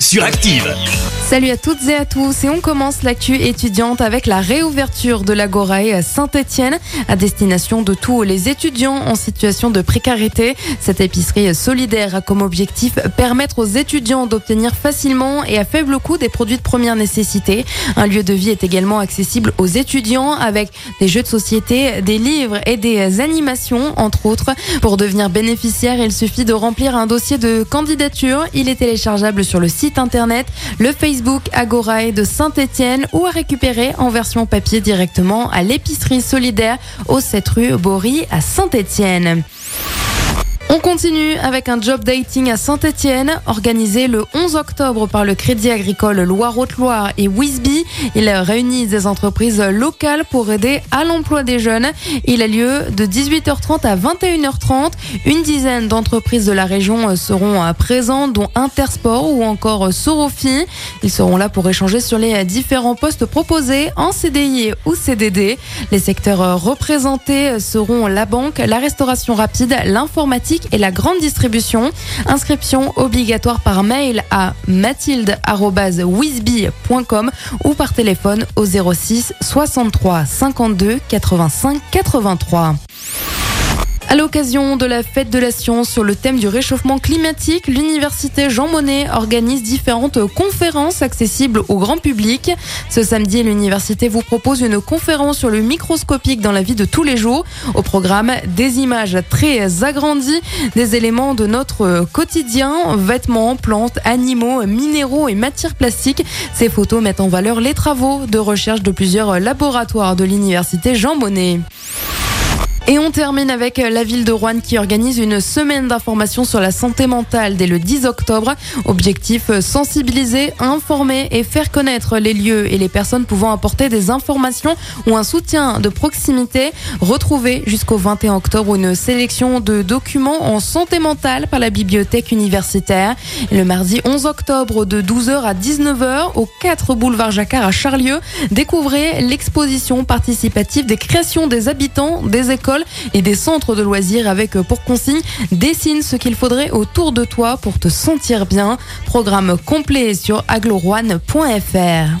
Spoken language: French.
sur. Salut à toutes et à tous et on commence l'actu étudiante avec la réouverture de l'Agorae à Saint-Etienne à destination de tous les étudiants en situation de précarité. Cette épicerie solidaire a comme objectif permettre aux étudiants d'obtenir facilement et à faible coût des produits de première nécessité. Un lieu de vie est également accessible aux étudiants avec des jeux de société, des livres et des animations entre autres. Pour devenir bénéficiaire, il suffit de remplir un dossier de candidature. Il est téléchargeable sur le site internet, le Facebook Agorae de Saint-Etienne ou à récupérer en version papier directement à l'épicerie solidaire au 7 rue Bory à Saint-Etienne. On continue avec un job dating à Saint-Etienne, organisé le 11 octobre par le Crédit Agricole Loire-Haute-Loire et Wisby. Il réunit des entreprises locales pour aider à l'emploi des jeunes. Il a lieu de 18h30 à 21h30. Une dizaine d'entreprises de la région seront présentes, dont Intersport ou encore Sorofi. Ils seront là pour échanger sur les différents postes proposés en CDI ou CDD. Les secteurs représentés seront la banque, la restauration rapide, l'informatique et la grande distribution. Inscription obligatoire par mail à mathilde.wisby.com ou par téléphone au 06 63 52 85 83. À l'occasion de la fête de la science sur le thème du réchauffement climatique, l'université Jean Monnet organise différentes conférences accessibles au grand public. Ce samedi, l'université vous propose une conférence sur le microscopique dans la vie de tous les jours. Au programme, des images très agrandies, des éléments de notre quotidien, vêtements, plantes, animaux, minéraux et matières plastiques. Ces photos mettent en valeur les travaux de recherche de plusieurs laboratoires de l'université Jean Monnet. Et on termine avec la ville de Rouen qui organise une semaine d'information sur la santé mentale dès le 10 octobre. Objectif sensibiliser, informer et faire connaître les lieux et les personnes pouvant apporter des informations ou un soutien de proximité. Retrouvez jusqu'au 21 octobre une sélection de documents en santé mentale par la bibliothèque universitaire. le mardi 11 octobre de 12h à 19h au 4 boulevard Jacquard à Charlieu, découvrez l'exposition participative des créations des habitants des écoles et des centres de loisirs avec euh, pour consigne dessine ce qu'il faudrait autour de toi pour te sentir bien. Programme complet sur agloroine.fr.